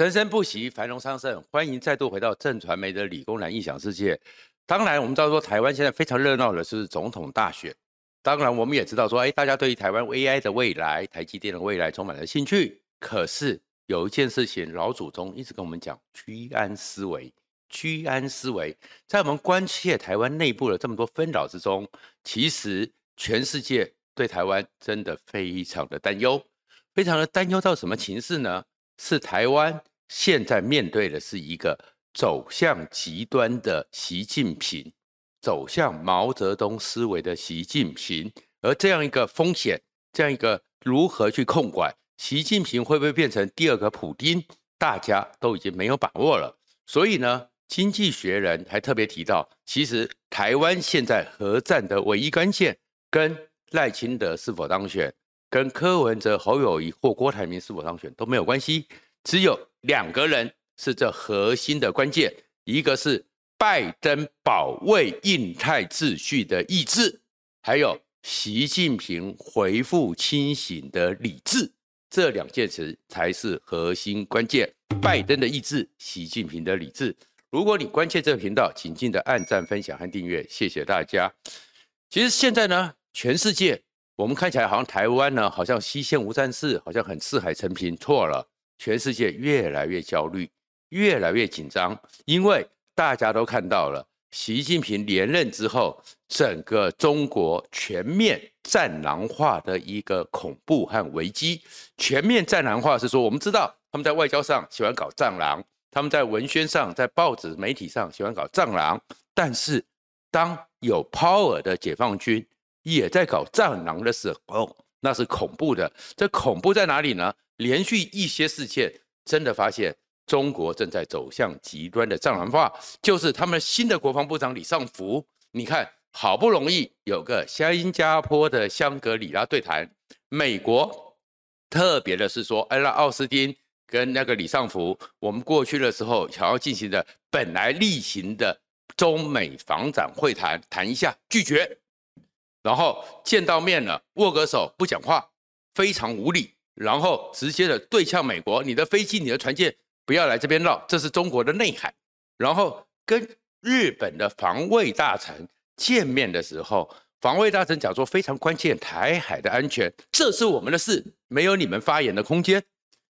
生生不息，繁荣昌盛。欢迎再度回到正传媒的理工男异想世界。当然，我们知道说台湾现在非常热闹的是总统大选。当然，我们也知道说，哎，大家对于台湾 AI 的未来、台积电的未来充满了兴趣。可是有一件事情，老祖宗一直跟我们讲：居安思危，居安思危。在我们关切台湾内部的这么多纷扰之中，其实全世界对台湾真的非常的担忧，非常的担忧到什么情势呢？是台湾现在面对的是一个走向极端的习近平，走向毛泽东思维的习近平，而这样一个风险，这样一个如何去控管，习近平会不会变成第二个普丁，大家都已经没有把握了。所以呢，经济学人还特别提到，其实台湾现在核战的唯一关键，跟赖清德是否当选。跟柯文哲、侯友宜或郭台铭是否当选都没有关系，只有两个人是这核心的关键，一个是拜登保卫印太秩序的意志，还有习近平恢复清醒的理智，这两件事才是核心关键。拜登的意志，习近平的理智。如果你关切这个频道，请记得按赞、分享和订阅，谢谢大家。其实现在呢，全世界。我们看起来好像台湾呢，好像西线无战事，好像很四海承平。错了，全世界越来越焦虑，越来越紧张，因为大家都看到了习近平连任之后，整个中国全面战狼化的一个恐怖和危机。全面战狼化是说，我们知道他们在外交上喜欢搞战狼，他们在文宣上、在报纸媒体上喜欢搞战狼，但是当有 power 的解放军。也在搞战狼的时候，那是恐怖的。这恐怖在哪里呢？连续一些事件，真的发现中国正在走向极端的战狼化。就是他们新的国防部长李尚福，你看，好不容易有个新加坡的香格里拉对谈，美国特别的是说，哎，那奥斯汀跟那个李尚福，我们过去的时候想要进行的本来例行的中美防长会谈，谈一下，拒绝。然后见到面了，握个手不讲话，非常无礼。然后直接的对呛美国：“你的飞机、你的船舰不要来这边绕，这是中国的内海。”然后跟日本的防卫大臣见面的时候，防卫大臣讲说：“非常关键，台海的安全，这是我们的事，没有你们发言的空间。”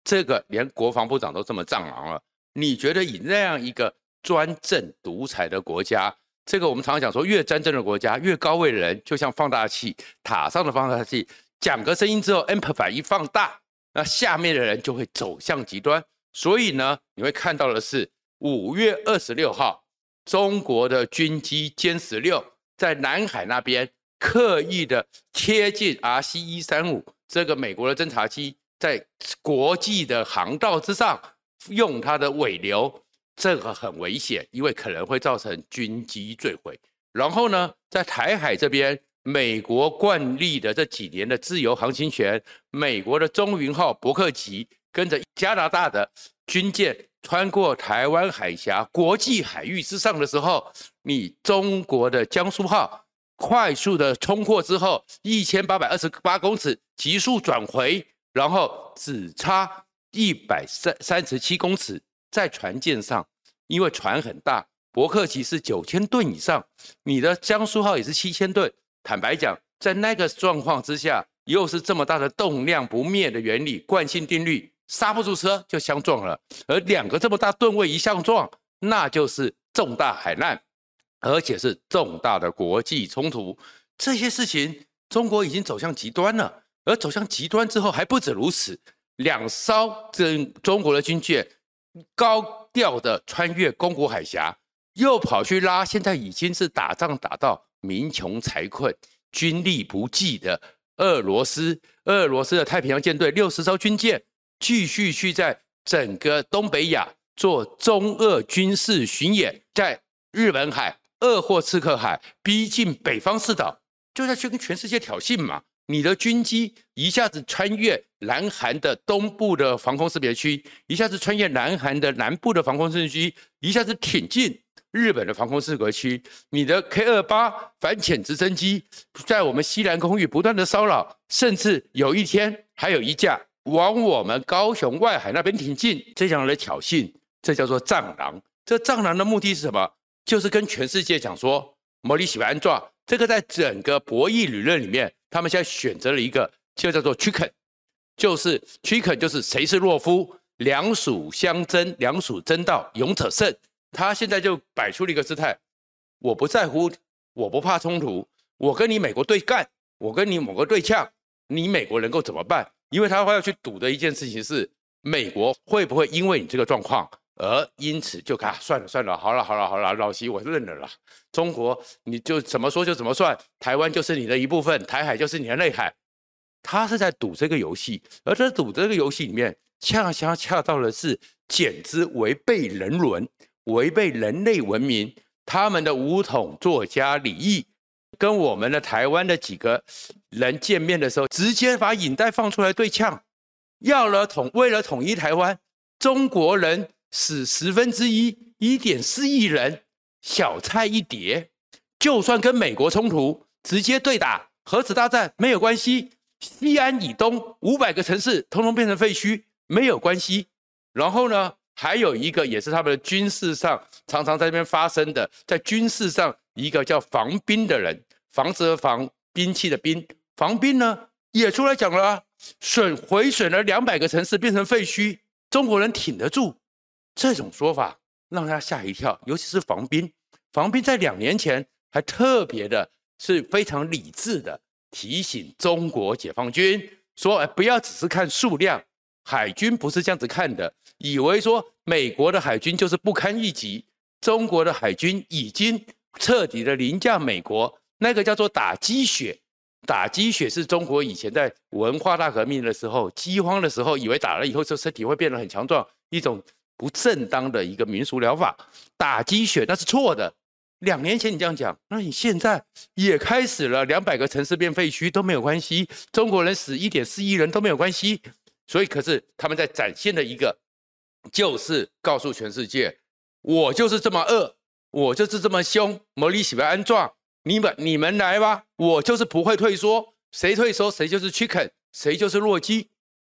这个连国防部长都这么战狼了，你觉得以那样一个专政独裁的国家？这个我们常常讲说，越专政的国家，越高位的人就像放大器，塔上的放大器，讲个声音之后，amplify 一放大，那下面的人就会走向极端。所以呢，你会看到的是五月二十六号，中国的军机歼十六在南海那边刻意的贴近 RC 一三五这个美国的侦察机，在国际的航道之上用它的尾流。这个很危险，因为可能会造成军机坠毁。然后呢，在台海这边，美国惯例的这几年的自由航行权，美国的中云号伯克级跟着加拿大的军舰穿过台湾海峡国际海域之上的时候，你中国的江苏号快速的冲过之后，一千八百二十八公尺急速转回，然后只差一百三三十七公尺。在船舰上，因为船很大，伯克级是九千吨以上，你的江苏号也是七千吨。坦白讲，在那个状况之下，又是这么大的动量不灭的原理惯性定律，刹不住车就相撞了。而两个这么大吨位一相撞，那就是重大海难，而且是重大的国际冲突。这些事情，中国已经走向极端了。而走向极端之后，还不止如此，两艘这中国的军舰。高调的穿越宫古海峡，又跑去拉现在已经是打仗打到民穷财困、军力不济的俄罗斯。俄罗斯的太平洋舰队六十艘军舰，继续去在整个东北亚做中俄军事巡演，在日本海、鄂霍次克海逼近北方四岛，就在去跟全世界挑衅嘛。你的军机一下子穿越南韩的东部的防空识别区，一下子穿越南韩的南部的防空识别区，一下子挺进日本的防空识别区。你的 K 二八反潜直升机在我们西南空域不断的骚扰，甚至有一天还有一架往我们高雄外海那边挺进，这样的挑衅，这叫做藏狼。这藏狼的目的是什么？就是跟全世界讲说，摩里喜欢安装这个，在整个博弈理论里面，他们现在选择了一个，就叫做 chicken，就是 chicken，就是谁是懦夫，两鼠相争，两鼠争到勇者胜。他现在就摆出了一个姿态，我不在乎，我不怕冲突，我跟你美国对干，我跟你某个对呛，你美国能够怎么办？因为他会要去赌的一件事情是，美国会不会因为你这个状况？而因此就看算了算了，好了好了好了，老习我认了啦。中国你就怎么说就怎么算，台湾就是你的一部分，台海就是你的内海。他是在赌这个游戏，而在赌这个游戏里面，恰恰恰到的是简直违背人伦、违背人类文明。他们的武统作家李毅跟我们的台湾的几个人见面的时候，直接把影带放出来对呛，要了统为了统一台湾，中国人。死十分之一，一点四亿人，小菜一碟。就算跟美国冲突，直接对打，核子大战没有关系。西安以东五百个城市通通变成废墟，没有关系。然后呢，还有一个也是他们的军事上常常在这边发生的，在军事上一个叫防兵的人，房子的房，兵器的兵，防兵呢也出来讲了啊，损毁损了两百个城市变成废墟，中国人挺得住。这种说法让他吓一跳，尤其是防兵。防兵在两年前还特别的是非常理智的提醒中国解放军说：“哎，不要只是看数量，海军不是这样子看的。以为说美国的海军就是不堪一击，中国的海军已经彻底的凌驾美国。那个叫做打鸡血，打鸡血是中国以前在文化大革命的时候、饥荒的时候，以为打了以后，就身体会变得很强壮，一种。”不正当的一个民俗疗法，打鸡血那是错的。两年前你这样讲，那你现在也开始了，两百个城市变废墟都没有关系，中国人死一点四亿人都没有关系。所以，可是他们在展现的一个，就是告诉全世界，我就是这么恶，我就是这么凶。摩里喜欢安装，你们你们来吧，我就是不会退缩，谁退缩谁就是 chicken，谁就是弱鸡。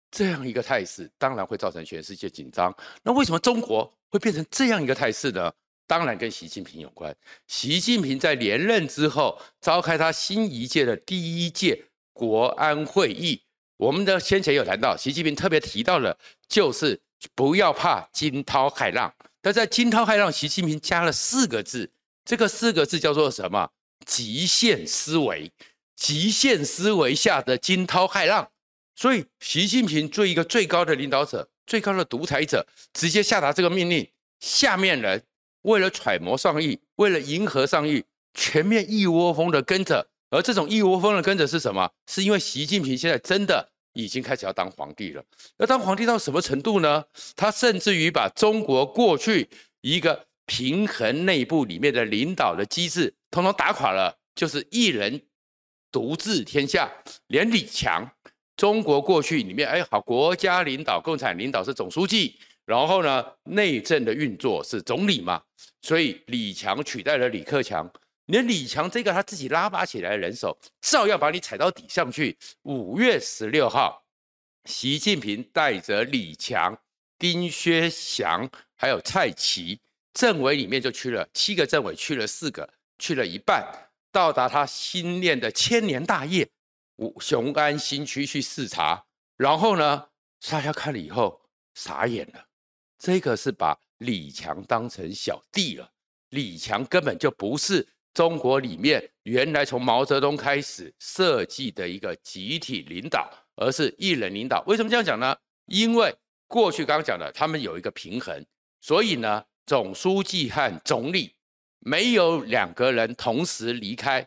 这样一个态势，当然会造成全世界紧张。那为什么中国会变成这样一个态势呢？当然跟习近平有关。习近平在连任之后，召开他新一届的第一届国安会议。我们的先前有谈到，习近平特别提到了，就是不要怕惊涛骇浪。但在惊涛骇浪，习近平加了四个字，这个四个字叫做什么？极限思维。极限思维下的惊涛骇浪。所以，习近平作为一个最高的领导者、最高的独裁者，直接下达这个命令，下面人为了揣摩上意，为了迎合上意，全面一窝蜂的跟着。而这种一窝蜂的跟着是什么？是因为习近平现在真的已经开始要当皇帝了。要当皇帝到什么程度呢？他甚至于把中国过去一个平衡内部里面的领导的机制，统统打垮了，就是一人独治天下，连李强。中国过去里面，哎，好，国家领导、共产领导是总书记，然后呢，内政的运作是总理嘛，所以李强取代了李克强，连李强这个他自己拉拔起来的人手，照样把你踩到底上去。五月十六号，习近平带着李强、丁薛祥还有蔡奇，政委里面就去了七个政委，去了四个，去了一半，到达他新练的千年大业。五雄安新区去视察，然后呢，大家看了以后傻眼了。这个是把李强当成小弟了。李强根本就不是中国里面原来从毛泽东开始设计的一个集体领导，而是一人领导。为什么这样讲呢？因为过去刚刚讲的，他们有一个平衡，所以呢，总书记和总理没有两个人同时离开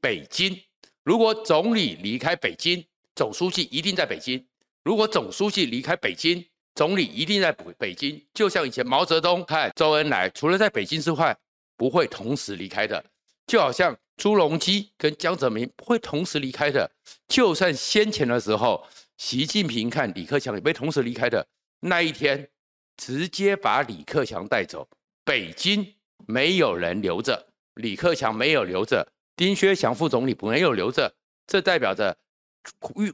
北京。如果总理离开北京，总书记一定在北京；如果总书记离开北京，总理一定在北北京。就像以前毛泽东和周恩来，除了在北京之外，不会同时离开的。就好像朱镕基跟江泽民不会同时离开的。就算先前的时候，习近平看李克强也不会同时离开的。那一天，直接把李克强带走，北京没有人留着，李克强没有留着。丁薛祥副总理没有留着，这代表着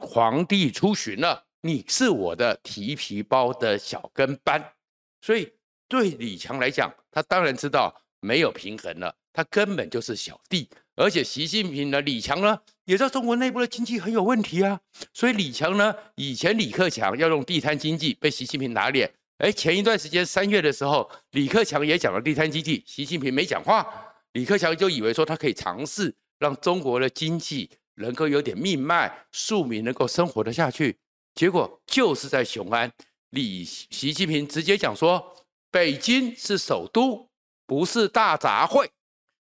皇帝出巡了，你是我的提皮包的小跟班。所以对李强来讲，他当然知道没有平衡了，他根本就是小弟。而且习近平呢，李强呢，也知道中国内部的经济很有问题啊。所以李强呢，以前李克强要用地摊经济，被习近平打脸。哎，前一段时间三月的时候，李克强也讲了地摊经济，习近平没讲话，李克强就以为说他可以尝试让中国的经济能够有点命脉，庶民能够生活得下去。结果就是在雄安，李习近平直接讲说，北京是首都，不是大杂烩，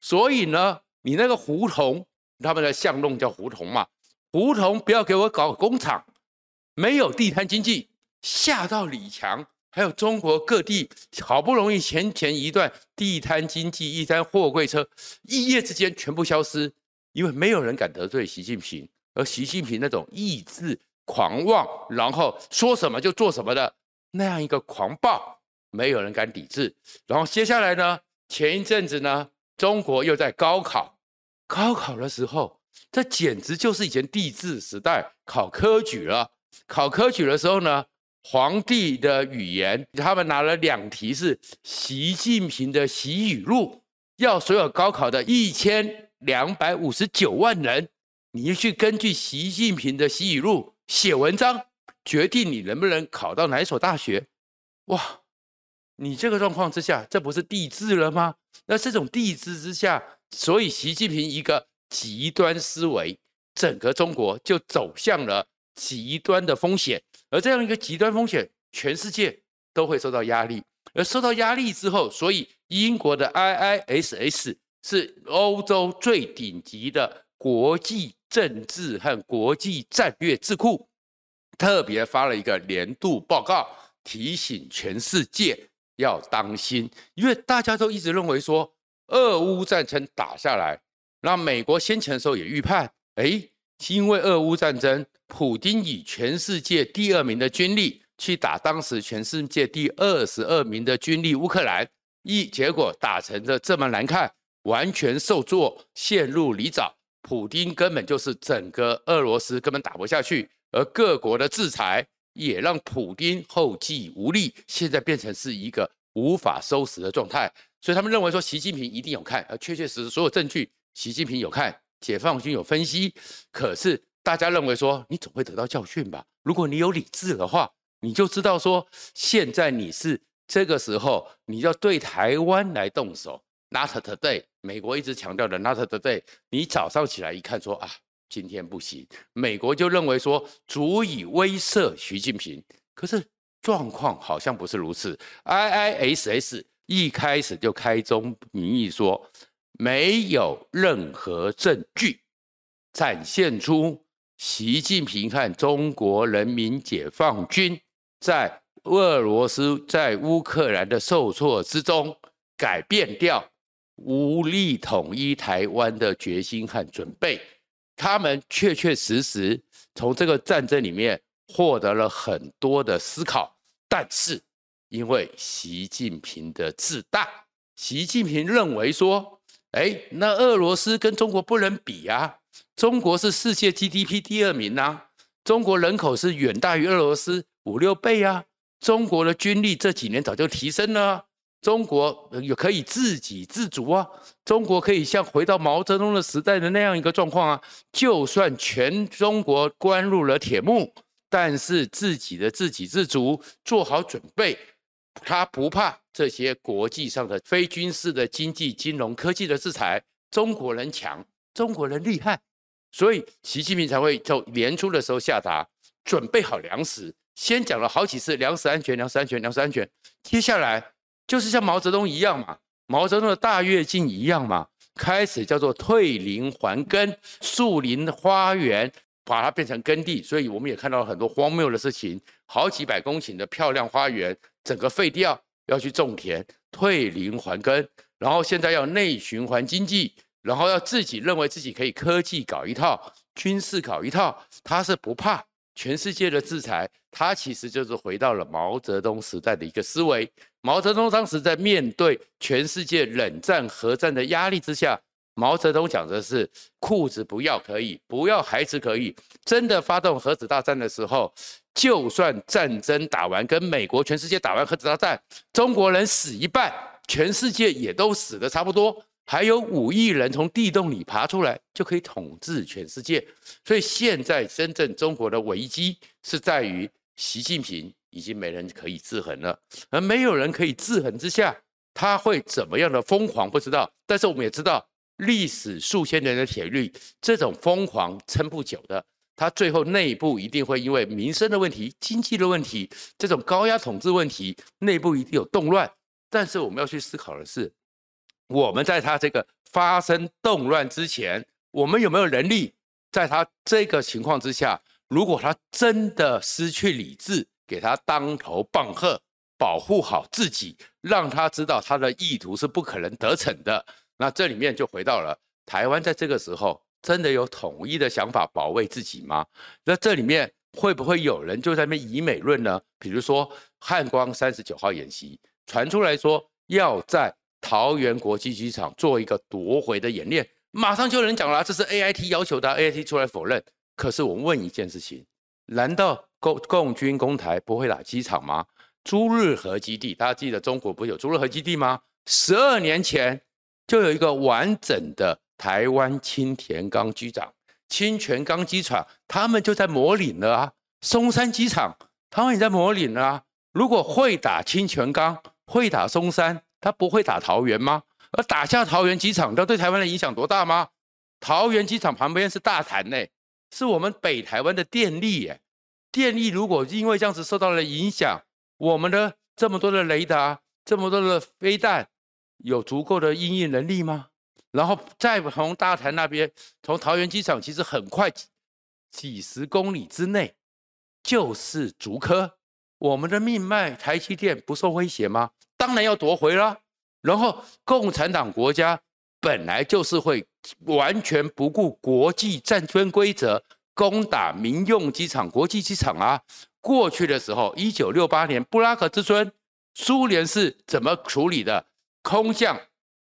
所以呢，你那个胡同，他们的巷弄叫胡同嘛，胡同不要给我搞工厂，没有地摊经济，吓到李强。还有中国各地好不容易前前一段地摊经济，一摊货柜车，一夜之间全部消失，因为没有人敢得罪习近平，而习近平那种意志狂妄，然后说什么就做什么的那样一个狂暴，没有人敢抵制。然后接下来呢，前一阵子呢，中国又在高考，高考的时候，这简直就是以前帝制时代考科举了。考科举的时候呢，皇帝的语言，他们拿了两题是习近平的习语录，要所有高考的一千两百五十九万人，你去根据习近平的习语录写文章，决定你能不能考到哪一所大学。哇，你这个状况之下，这不是地制了吗？那这种地制之下，所以习近平一个极端思维，整个中国就走向了极端的风险。而这样一个极端风险，全世界都会受到压力。而受到压力之后，所以英国的 IISS 是欧洲最顶级的国际政治和国际战略智库，特别发了一个年度报告，提醒全世界要当心，因为大家都一直认为说，俄乌战争打下来，那美国先前的时候也预判，哎。因为俄乌战争，普丁以全世界第二名的军力去打当时全世界第二十二名的军力乌克兰，一结果打成的这么难看，完全受挫，陷入泥沼。普丁根本就是整个俄罗斯根本打不下去，而各国的制裁也让普丁后继无力，现在变成是一个无法收拾的状态。所以他们认为说习近平一定有看，而确确实实所有证据，习近平有看。解放军有分析，可是大家认为说，你总会得到教训吧？如果你有理智的话，你就知道说，现在你是这个时候，你要对台湾来动手。Not today，美国一直强调的 Not today。你早上起来一看说啊，今天不行，美国就认为说足以威慑习近平。可是状况好像不是如此。IISS 一开始就开宗明义说。没有任何证据展现出习近平和中国人民解放军在俄罗斯、在乌克兰的受挫之中改变掉无力统一台湾的决心和准备。他们确确实实从这个战争里面获得了很多的思考，但是因为习近平的自大，习近平认为说。哎，那俄罗斯跟中国不能比啊！中国是世界 GDP 第二名呐，中国人口是远大于俄罗斯五六倍啊！中国的军力这几年早就提升了，中国也可以自给自足啊！中国可以像回到毛泽东的时代的那样一个状况啊！就算全中国关入了铁幕，但是自己的自给自足，做好准备。他不怕这些国际上的非军事的经济、金融、科技的制裁，中国人强，中国人厉害，所以习近平才会就年初的时候下达准备好粮食。先讲了好几次粮食安全、粮食安全、粮食安全，接下来就是像毛泽东一样嘛，毛泽东的大跃进一样嘛，开始叫做退林还耕，树林花园。把它变成耕地，所以我们也看到了很多荒谬的事情，好几百公顷的漂亮花园，整个废掉，要去种田，退林还耕，然后现在要内循环经济，然后要自己认为自己可以科技搞一套，军事搞一套，他是不怕全世界的制裁，它其实就是回到了毛泽东时代的一个思维。毛泽东当时在面对全世界冷战、核战的压力之下，毛泽东讲的是裤子不要可以，不要孩子可以。真的发动核子大战的时候，就算战争打完，跟美国全世界打完核子大战，中国人死一半，全世界也都死的差不多。还有五亿人从地洞里爬出来，就可以统治全世界。所以现在真正中国的危机是在于习近平已经没人可以制衡了，而没有人可以制衡之下，他会怎么样的疯狂不知道。但是我们也知道，历史数千年的铁律，这种疯狂撑不久的，他最后内部一定会因为民生的问题、经济的问题、这种高压统治问题，内部一定有动乱。但是我们要去思考的是。我们在他这个发生动乱之前，我们有没有能力在他这个情况之下，如果他真的失去理智，给他当头棒喝，保护好自己，让他知道他的意图是不可能得逞的。那这里面就回到了台湾，在这个时候真的有统一的想法保卫自己吗？那这里面会不会有人就在那边以美论呢？比如说汉光三十九号演习传出来说要在。桃园国际机场做一个夺回的演练，马上就有人讲了，这是 AIT 要求的，AIT 出来否认。可是我问一件事情，难道共共军攻台不会打机场吗？朱日和基地，大家记得中国不是有朱日和基地吗？十二年前就有一个完整的台湾清田岗机场、清泉岗机场，他们就在模拟了啊。松山机场，他们也在模拟了啊。如果会打清泉岗，会打松山。他不会打桃园吗？而打下桃园机场，那对台湾的影响多大吗？桃园机场旁边是大潭呢，是我们北台湾的电力耶。电力如果因为这样子受到了影响，我们的这么多的雷达、这么多的飞弹，有足够的应应能力吗？然后再从大潭那边，从桃园机场，其实很快几十公里之内就是竹科，我们的命脉台积电不受威胁吗？当然要夺回了，然后共产党国家本来就是会完全不顾国际战争规则攻打民用机场、国际机场啊。过去的时候，一九六八年布拉格之春，苏联是怎么处理的？空降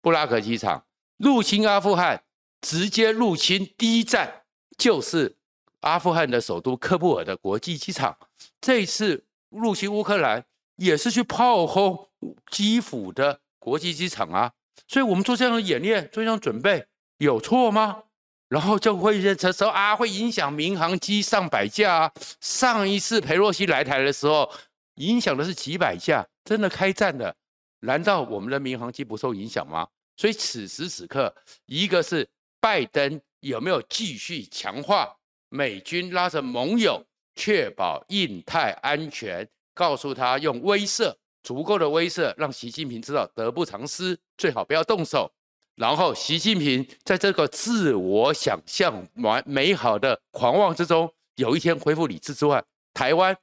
布拉格机场，入侵阿富汗，直接入侵第一站就是阿富汗的首都喀布尔的国际机场。这一次入侵乌克兰也是去炮轰。基辅的国际机场啊，所以我们做这样的演练，做这样准备有错吗？然后就会认成说啊，会影响民航机上百架啊。上一次裴洛西来台的时候，影响的是几百架，真的开战了，难道我们的民航机不受影响吗？所以此时此刻，一个是拜登有没有继续强化美军拉着盟友，确保印太安全，告诉他用威慑。足够的威慑，让习近平知道得不偿失，最好不要动手。然后，习近平在这个自我想象完美好的狂妄之中，有一天恢复理智之外，台湾，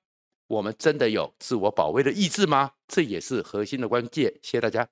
我们真的有自我保卫的意志吗？这也是核心的关键。谢谢大家。